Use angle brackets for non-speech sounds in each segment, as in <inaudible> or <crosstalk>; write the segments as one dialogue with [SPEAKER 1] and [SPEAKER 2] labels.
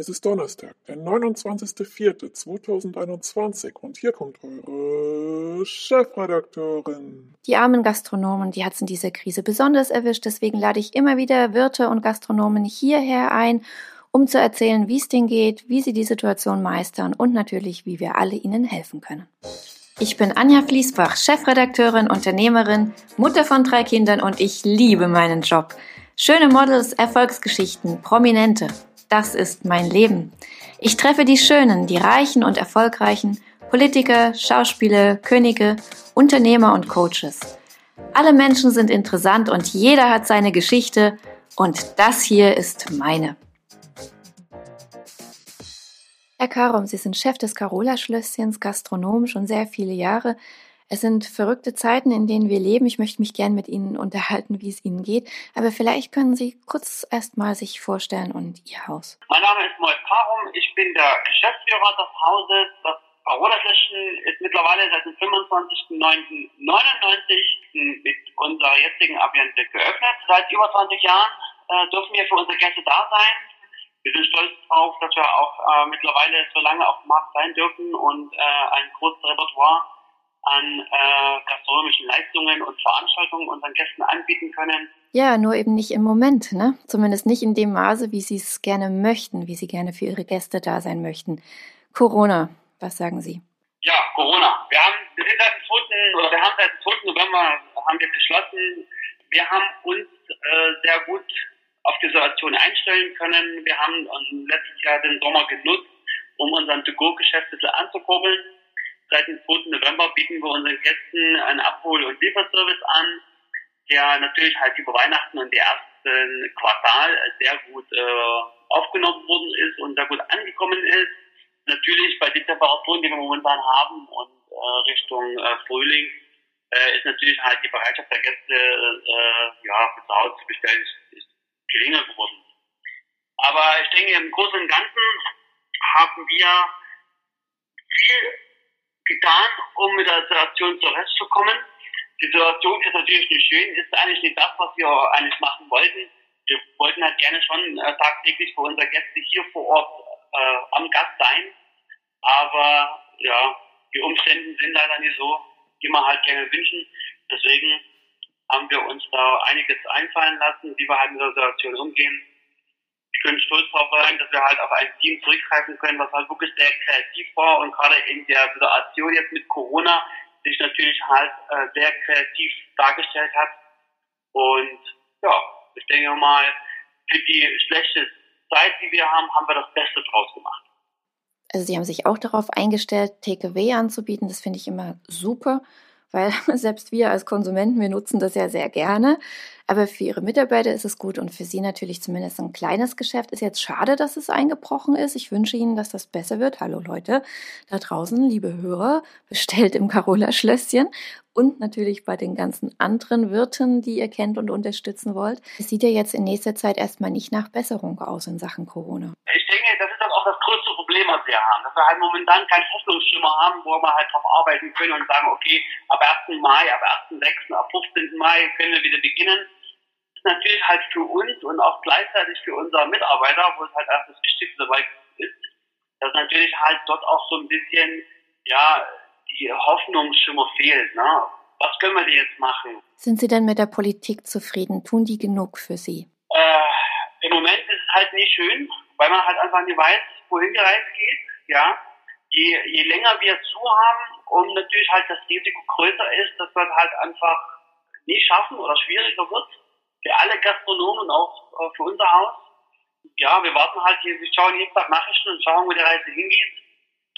[SPEAKER 1] Es ist Donnerstag, der 29.04.2021 und hier kommt eure Chefredakteurin.
[SPEAKER 2] Die armen Gastronomen, die hat es in dieser Krise besonders erwischt, deswegen lade ich immer wieder Wirte und Gastronomen hierher ein, um zu erzählen, wie es denen geht, wie sie die Situation meistern und natürlich, wie wir alle ihnen helfen können. Ich bin Anja Fließbach, Chefredakteurin, Unternehmerin, Mutter von drei Kindern und ich liebe meinen Job. Schöne Models, Erfolgsgeschichten, Prominente. Das ist mein Leben. Ich treffe die Schönen, die Reichen und Erfolgreichen, Politiker, Schauspieler, Könige, Unternehmer und Coaches. Alle Menschen sind interessant und jeder hat seine Geschichte und das hier ist meine. Herr Karom, Sie sind Chef des Carola-Schlösschens, Gastronom schon sehr viele Jahre. Es sind verrückte Zeiten, in denen wir leben. Ich möchte mich gern mit Ihnen unterhalten, wie es Ihnen geht. Aber vielleicht können Sie kurz erst mal sich vorstellen und Ihr Haus.
[SPEAKER 3] Mein Name ist Mois Karum. Ich bin der Geschäftsführer des Hauses. Das Carola-Flächen ist mittlerweile seit dem 25.09.99 mit unserer jetzigen Ambiente geöffnet. Seit über 20 Jahren äh, dürfen wir für unsere Gäste da sein. Wir sind stolz darauf, dass wir auch äh, mittlerweile so lange auf dem Markt sein dürfen und äh, ein großes Repertoire an äh, gastronomischen Leistungen und Veranstaltungen unseren Gästen anbieten können.
[SPEAKER 2] Ja, nur eben nicht im Moment, ne? Zumindest nicht in dem Maße, wie Sie es gerne möchten, wie Sie gerne für Ihre Gäste da sein möchten. Corona, was sagen Sie?
[SPEAKER 3] Ja, Corona. Wir haben, wir sind seit dem 2. oder wir haben seit dem 2. November haben wir geschlossen. Wir haben uns äh, sehr gut auf die Situation einstellen können. Wir haben letztes Jahr den Sommer genutzt, um unseren To-Go-Geschäft ein bisschen anzukurbeln Seit dem 2. November bieten wir unseren Gästen einen Abhol- und Lieferservice an, der natürlich halt über Weihnachten und die ersten Quartal sehr gut äh, aufgenommen worden ist und sehr gut angekommen ist. Natürlich bei den Temperaturen, die wir momentan haben und äh, Richtung äh, Frühling, äh, ist natürlich halt die Bereitschaft der Gäste, äh, ja, zu Hause zu bestellen, ist, ist geringer geworden. Aber ich denke, im Großen und Ganzen haben wir getan, um mit der Situation zurechtzukommen. Die Situation ist natürlich nicht schön, ist eigentlich nicht das, was wir eigentlich machen wollten. Wir wollten halt gerne schon äh, tagtäglich für unsere Gäste hier vor Ort äh, am Gast sein. Aber ja, die Umstände sind leider nicht so, die wir halt gerne wünschen. Deswegen haben wir uns da einiges einfallen lassen, wie wir halt mit der Situation umgehen wir können stolz darauf sein, dass wir halt auf ein Team zurückgreifen können, was halt wirklich sehr kreativ war und gerade in der Situation jetzt mit Corona sich natürlich halt äh, sehr kreativ dargestellt hat. Und ja, ich denke mal, für die schlechte Zeit, die wir haben, haben wir das Beste draus gemacht.
[SPEAKER 2] Also Sie haben sich auch darauf eingestellt, Takeaway anzubieten. Das finde ich immer super weil <laughs> selbst wir als Konsumenten, wir nutzen das ja sehr gerne. Aber für ihre Mitarbeiter ist es gut und für sie natürlich zumindest ein kleines Geschäft. Ist jetzt schade, dass es eingebrochen ist. Ich wünsche Ihnen, dass das besser wird. Hallo Leute da draußen, liebe Hörer, bestellt im Carola Schlösschen und natürlich bei den ganzen anderen Wirten, die ihr kennt und unterstützen wollt. Es sieht ja jetzt in nächster Zeit erstmal nicht nach Besserung aus in Sachen Corona.
[SPEAKER 3] Ich denke, das ist auch das größte Problem, was wir haben. Dass wir halt momentan keinen Hoffnungsschimmer haben, wo wir halt drauf arbeiten können und sagen, okay, ab 1. Mai, ab 1.6., ab 15. Mai können wir wieder beginnen. Das ist natürlich halt für uns und auch gleichzeitig für unsere Mitarbeiter, wo es halt erst das Wichtigste dabei ist, dass natürlich halt dort auch so ein bisschen, ja, die Hoffnungsschimmer fehlt. Ne? Was können wir denn jetzt machen?
[SPEAKER 2] Sind Sie denn mit der Politik zufrieden? Tun die genug für Sie?
[SPEAKER 3] Äh, Im Moment ist es halt nicht schön, weil man halt einfach nicht weiß, wohin die Reise geht. Ja, je, je länger wir zu haben und natürlich halt das Risiko größer ist, dass wir halt einfach nicht schaffen oder schwieriger wird für alle Gastronomen und auch für unser Haus. Ja, wir warten halt, wir schauen jeden Tag Nachrichten und schauen, wo die Reise hingeht.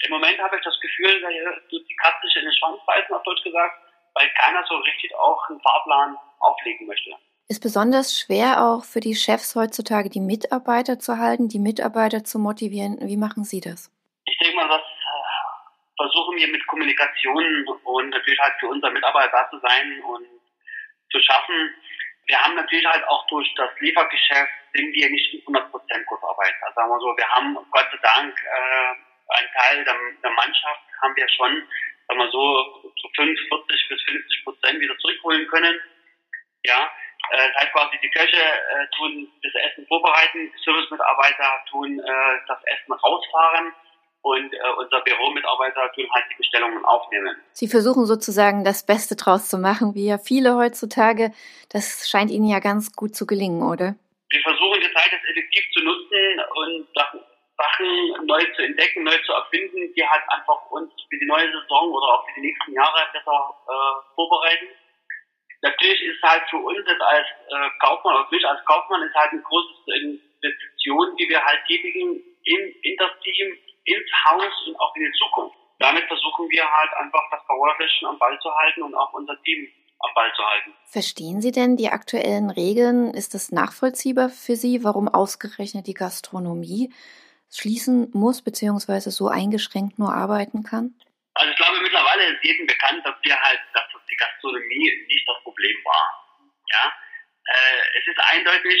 [SPEAKER 3] Im Moment habe ich das Gefühl, da tut die Katze sich in den Schwanz beißen, auf Deutsch gesagt, weil keiner so richtig auch einen Fahrplan auflegen möchte.
[SPEAKER 2] Ist besonders schwer auch für die Chefs heutzutage, die Mitarbeiter zu halten, die Mitarbeiter zu motivieren. Wie machen Sie das?
[SPEAKER 3] Ich denke mal, das äh, versuchen wir mit Kommunikation und natürlich halt für unsere Mitarbeiter da zu sein und zu schaffen. Wir haben natürlich halt auch durch das Liefergeschäft sind wir nicht in 100% Kurzarbeit. Also sagen wir so, wir haben Gott sei Dank äh, ein Teil der, der Mannschaft haben wir schon, sagen wir so, zu 45 bis 50 Prozent wieder zurückholen können. Ja, Äh, quasi, die Köche äh, tun das Essen vorbereiten, die Servicemitarbeiter tun äh, das Essen rausfahren und äh, unser Büromitarbeiter tun halt die Bestellungen aufnehmen.
[SPEAKER 2] Sie versuchen sozusagen das Beste draus zu machen, wie ja viele heutzutage. Das scheint Ihnen ja ganz gut zu gelingen, oder?
[SPEAKER 3] Wir versuchen die Zeit jetzt effektiv zu nutzen und Sachen neu zu entdecken, neu zu erfinden, die halt einfach uns für die neue Saison oder auch für die nächsten Jahre besser äh, vorbereiten. Natürlich ist halt für uns jetzt als äh, Kaufmann oder für mich als Kaufmann ist halt eine große Investition, die wir halt tätigen in, in das Team, ins Haus und auch in die Zukunft. Damit versuchen wir halt einfach das Powerfischen am Ball zu halten und auch unser Team am Ball zu halten.
[SPEAKER 2] Verstehen Sie denn die aktuellen Regeln? Ist es nachvollziehbar für Sie, warum ausgerechnet die Gastronomie schließen muss beziehungsweise so eingeschränkt nur arbeiten kann?
[SPEAKER 3] Also ich glaube mittlerweile ist jedem bekannt, dass wir halt, dass die Gastronomie nicht das Problem war. Ja, äh, es ist eindeutig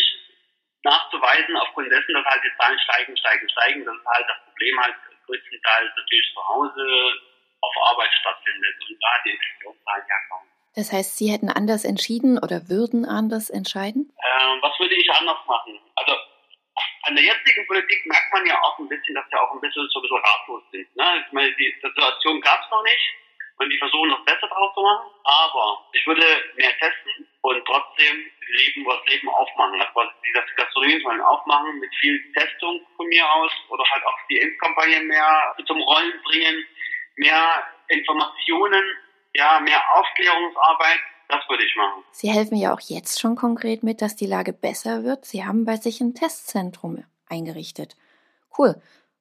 [SPEAKER 3] nachzuweisen aufgrund dessen, dass halt die Zahlen steigen, steigen, steigen, dass halt das Problem halt größtenteils natürlich zu Hause auf Arbeit stattfindet und da die Infektionszahlen herkommen.
[SPEAKER 2] Das heißt, Sie hätten anders entschieden oder würden anders entscheiden?
[SPEAKER 3] Ähm, was würde ich anders machen? Also an der jetzigen Politik merkt man ja auch ein bisschen, dass sie auch ein bisschen so ein bisschen ratlos sind. Ne? Ich meine, die Situation gab es noch nicht und die versuchen noch besser draus zu machen. Aber ich würde mehr testen und trotzdem Leben, was Leben aufmachen. Also die Gastronomie sollen aufmachen mit viel Testung von mir aus oder halt auch die Impfkampagne mehr zum Rollen bringen, mehr Informationen, ja, mehr Aufklärungsarbeit das würde ich machen.
[SPEAKER 2] Sie helfen ja auch jetzt schon konkret mit, dass die Lage besser wird. Sie haben bei sich ein Testzentrum eingerichtet. Cool.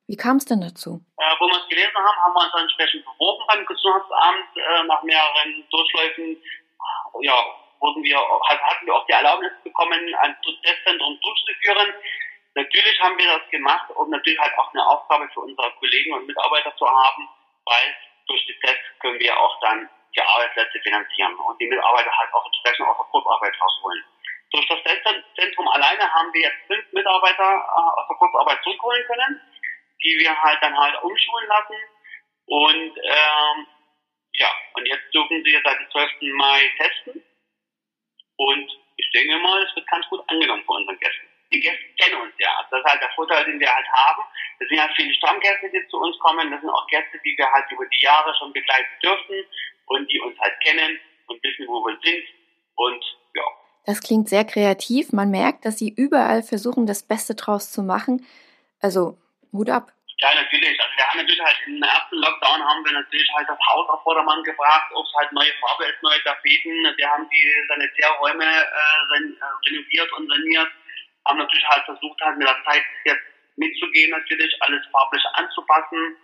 [SPEAKER 2] Wie kam es denn dazu?
[SPEAKER 3] Äh, wo wir es gelesen haben, haben wir uns entsprechend beworben beim Gesundheitsamt. Äh, nach mehreren Durchläufen ja, wurden wir, hatten wir auch die Erlaubnis bekommen, ein Testzentrum durchzuführen. Natürlich haben wir das gemacht, um natürlich halt auch eine Aufgabe für unsere Kollegen und Mitarbeiter zu haben, weil durch die Tests können wir auch dann die Arbeitsplätze finanzieren und die Mitarbeiter halt auch entsprechend aus der Kurzarbeit rausholen. Durch das Testzentrum alleine haben wir jetzt fünf Mitarbeiter äh, aus der Kurzarbeit zurückholen können, die wir halt dann halt umschulen lassen. Und ähm, ja, und jetzt dürfen sie seit dem 12. Mai testen. Und ich denke mal, es wird ganz gut angenommen von unseren Gästen. Die Gäste kennen uns ja. Das ist halt der Vorteil, den wir halt haben. Das sind ja viele Stammgäste, die zu uns kommen. Das sind auch Gäste, die wir halt über die Jahre schon begleiten dürfen und die uns halt kennen und wissen, wo wir sind. Und ja.
[SPEAKER 2] Das klingt sehr kreativ. Man merkt, dass Sie überall versuchen, das Beste draus zu machen. Also, Hut ab.
[SPEAKER 3] Ja, natürlich. Also wir haben natürlich halt im ersten Lockdown haben wir natürlich halt das Haus auf Vordermann gebracht, ob es halt neue Farbe ist, neue Tapeten. Wir haben die Sanitärräume äh, äh, renoviert und saniert. Haben natürlich halt versucht, halt mit der Zeit jetzt mitzugehen, natürlich alles farblich anzupassen.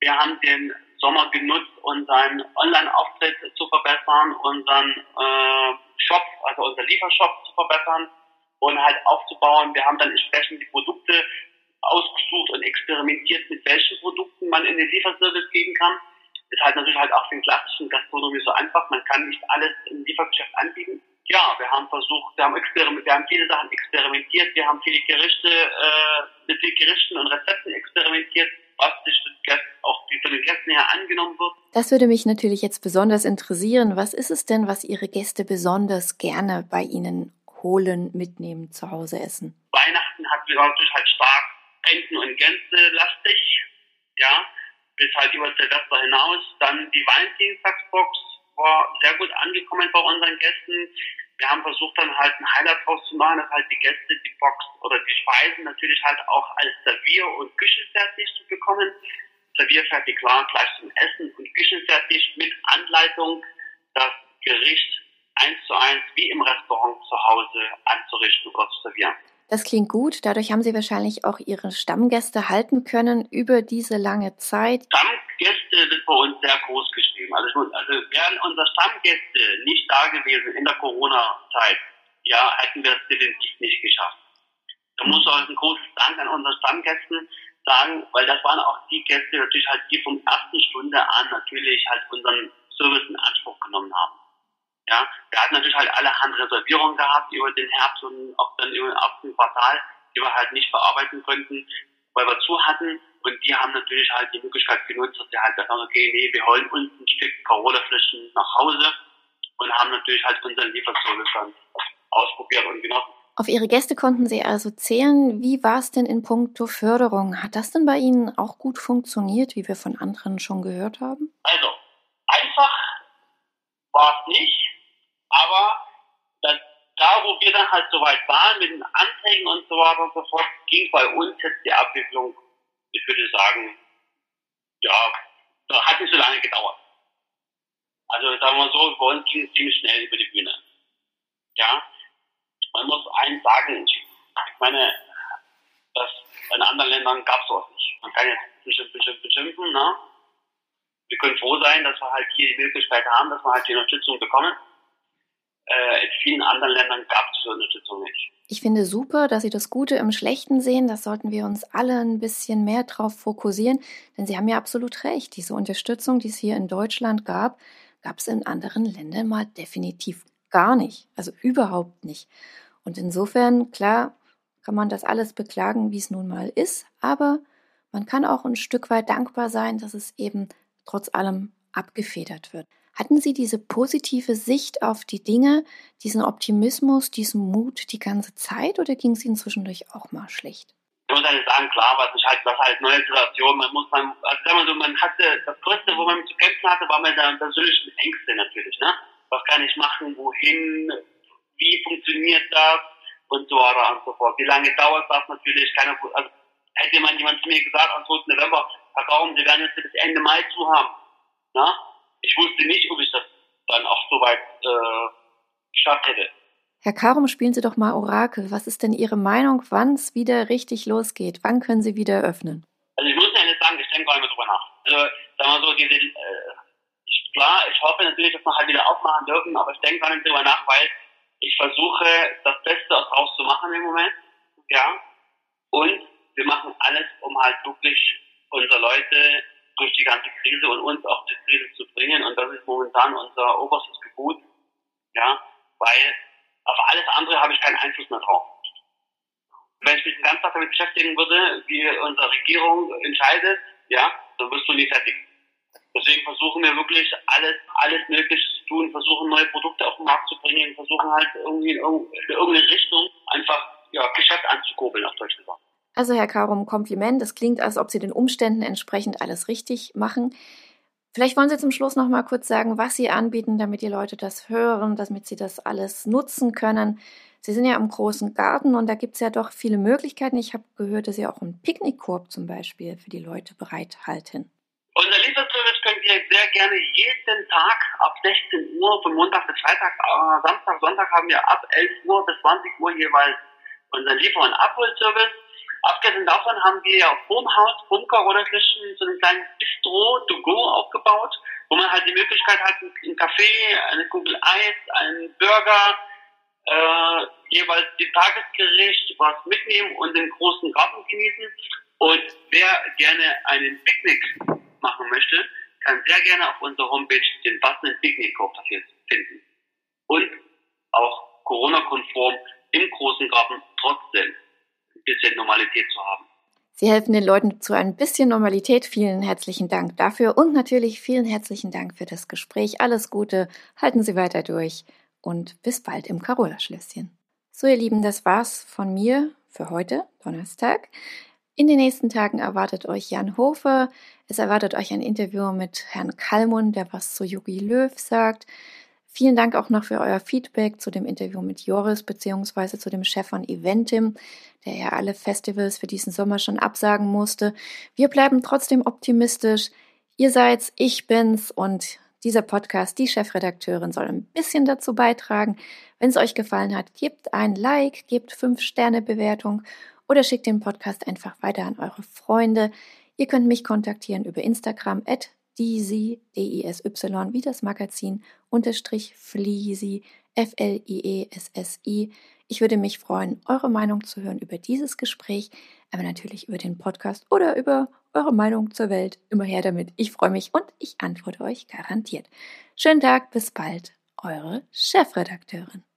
[SPEAKER 3] Wir haben den Sommer genutzt, unseren Online-Auftritt zu verbessern, unseren äh, Shop, also unser Liefershop zu verbessern und halt aufzubauen. Wir haben dann entsprechend die Produkte ausgesucht und experimentiert, mit welchen Produkten man in den Lieferservice gehen kann. Ist halt natürlich halt auch den klassischen Gastronomie so einfach. Man kann nicht alles im Liefergeschäft anbieten. Ja, wir haben versucht, wir haben experiment, wir haben viele Sachen experimentiert, wir haben viele Gerichte, äh, mit den Gerichten und Rezepten experimentiert, was sich auch von den Gästen her angenommen wird.
[SPEAKER 2] Das würde mich natürlich jetzt besonders interessieren. Was ist es denn, was Ihre Gäste besonders gerne bei Ihnen holen, mitnehmen, zu Hause essen?
[SPEAKER 3] Weihnachten hatten wir natürlich halt stark Enten- und Gänse lastig, ja, bis halt über Silvester hinaus. Dann die Valentinstagsbox war sehr gut angekommen bei unseren Gästen. Wir haben versucht dann halt ein Highlight draus zu machen, dass halt die Gäste die Box oder die Speisen natürlich halt auch als Servier- und Küchenfertig zu bekommen. Servierfertig klar gleich zum Essen und Küchenfertig mit Anleitung, das Gericht eins zu eins wie im Restaurant zu Hause anzurichten oder zu servieren.
[SPEAKER 2] Das klingt gut. Dadurch haben Sie wahrscheinlich auch Ihre Stammgäste halten können über diese lange Zeit.
[SPEAKER 3] Stammgäste sind bei uns sehr groß geschrieben. Also, also wären unsere Stammgäste nicht da gewesen in der Corona-Zeit, ja, hätten wir es definitiv nicht geschafft. Da muss auch ein großes Dank an unsere Stammgästen sagen, weil das waren auch die Gäste natürlich halt, die vom ersten Stunde an natürlich halt unseren Service in Anspruch genommen haben. Ja, wir hatten natürlich halt alle Hand Reservierungen gehabt über den Herbst und auch dann über den ersten Quartal, die wir halt nicht bearbeiten konnten, weil wir zu hatten. Und die haben natürlich halt die Möglichkeit genutzt, dass sie halt haben, okay, nee, wir holen uns ein Stück Corona-Flaschen nach Hause und haben natürlich halt unseren Lieferservice dann ausprobiert und genossen.
[SPEAKER 2] Auf Ihre Gäste konnten Sie also zählen. Wie war es denn in puncto Förderung? Hat das denn bei Ihnen auch gut funktioniert, wie wir von anderen schon gehört haben?
[SPEAKER 3] Also, einfach war es nicht, aber das, da, wo wir dann halt soweit waren mit den Anträgen und so weiter und so fort, ging bei uns jetzt die Abwicklung, ich würde sagen, ja, das hat nicht so lange gedauert. Also sagen wir so, bei uns ging es ziemlich schnell über die Bühne. Ja, man muss eins sagen, ich meine, das in anderen Ländern gab es sowas nicht. Man kann jetzt bestimmt, bestimmt beschimpfen, ne? Wir können froh sein, dass wir halt hier die Möglichkeit haben, dass wir halt die Unterstützung bekommen. Äh, in vielen anderen Ländern gab es diese Unterstützung nicht.
[SPEAKER 2] Ich finde super, dass Sie das Gute im Schlechten sehen. Das sollten wir uns alle ein bisschen mehr drauf fokussieren, denn Sie haben ja absolut recht. Diese Unterstützung, die es hier in Deutschland gab, gab es in anderen Ländern mal definitiv gar nicht. Also überhaupt nicht. Und insofern, klar, kann man das alles beklagen, wie es nun mal ist, aber man kann auch ein Stück weit dankbar sein, dass es eben trotz allem abgefedert wird. Hatten Sie diese positive Sicht auf die Dinge, diesen Optimismus, diesen Mut die ganze Zeit oder ging es Ihnen zwischendurch auch mal schlecht?
[SPEAKER 3] Ich muss halt sagen, klar, was ich halt, was halt neue Situation, man muss man, also sagen wir so, man hatte, das Größte, wo man zu kämpfen hatte, war mit der persönlichen Ängste natürlich, ne? Was kann ich machen, wohin, wie funktioniert das und so weiter und so fort. Wie lange dauert das natürlich? Keine, also hätte man jemand zu mir gesagt am 2. November, Herr Kaum, Sie werden jetzt bis Ende Mai zu haben. Na? Ich wusste nicht, ob ich das dann auch so weit äh, geschafft hätte.
[SPEAKER 2] Herr Karum, spielen Sie doch mal Orakel. Was ist denn Ihre Meinung, wann es wieder richtig losgeht? Wann können Sie wieder öffnen?
[SPEAKER 3] Also ich muss ja nicht sagen, ich denke gar nicht mehr drüber nach. Also sagen wir so, diese, äh, ich, klar, ich hoffe natürlich, dass wir halt wieder aufmachen dürfen, aber ich denke gar nicht drüber nach, weil ich versuche das Beste daraus zu machen im Moment, ja. Und wir machen alles, um halt wirklich unsere Leute durch die ganze Krise und uns auch die Krise zu bringen. Und das ist momentan unser oberstes Gebot, ja, weil auf alles andere habe ich keinen Einfluss mehr drauf. Wenn ich mich den ganzen Tag damit beschäftigen würde, wie unsere Regierung entscheidet, ja, dann wirst du nie fertig. Deswegen versuchen wir wirklich alles, alles Mögliche zu tun, versuchen neue Produkte auf den Markt zu bringen, versuchen halt irgendwie in irgendeine Richtung einfach ja, Geschäft anzukurbeln, auf Deutsch gesagt.
[SPEAKER 2] Also Herr Karum, Kompliment. Es klingt, als ob Sie den Umständen entsprechend alles richtig machen. Vielleicht wollen Sie zum Schluss noch mal kurz sagen, was Sie anbieten, damit die Leute das hören, damit sie das alles nutzen können. Sie sind ja im großen Garten und da gibt es ja doch viele Möglichkeiten. Ich habe gehört, dass Sie auch einen Picknickkorb zum Beispiel für die Leute bereithalten.
[SPEAKER 3] Unser Lieferservice könnt ihr sehr gerne jeden Tag ab 16 Uhr, von Montag bis Freitag, äh, Samstag, Sonntag haben wir ab 11 Uhr bis 20 Uhr jeweils unseren Liefer- und Abholservice. Abgesehen davon haben wir ja vorm Haus, vorm Corona-Flächen, so ein kleines Bistro to go aufgebaut, wo man halt die Möglichkeit hat, einen Kaffee, eine Kugel Eis, einen Burger, äh, jeweils die Tagesgericht, was mitnehmen und den großen Garten genießen. Und wer gerne einen Picknick machen möchte, kann sehr gerne auf unserer Homepage den passenden Picknickkorb dafür finden. Und auch Corona-konform im großen Garten trotzdem bisschen Normalität zu haben.
[SPEAKER 2] Sie helfen den Leuten zu ein bisschen Normalität. Vielen herzlichen Dank dafür und natürlich vielen herzlichen Dank für das Gespräch. Alles Gute, halten Sie weiter durch und bis bald im Carola-Schlösschen. So, ihr Lieben, das war's von mir für heute, Donnerstag. In den nächsten Tagen erwartet euch Jan Hofer. Es erwartet euch ein Interview mit Herrn Kallmund, der was zu Yogi Löw sagt. Vielen Dank auch noch für euer Feedback zu dem Interview mit Joris beziehungsweise zu dem Chef von Eventim, der ja alle Festivals für diesen Sommer schon absagen musste. Wir bleiben trotzdem optimistisch. Ihr seid's, ich bin's und dieser Podcast, die Chefredakteurin, soll ein bisschen dazu beitragen. Wenn es euch gefallen hat, gebt ein Like, gebt 5 Sterne Bewertung oder schickt den Podcast einfach weiter an eure Freunde. Ihr könnt mich kontaktieren über Instagram at DISY, D-I-S-Y, wie das Magazin, unterstrich Fliesi, F-L-I-E-S-S-I. Ich würde mich freuen, eure Meinung zu hören über dieses Gespräch, aber natürlich über den Podcast oder über eure Meinung zur Welt. Immer her damit. Ich freue mich und ich antworte euch garantiert. Schönen Tag, bis bald. Eure Chefredakteurin.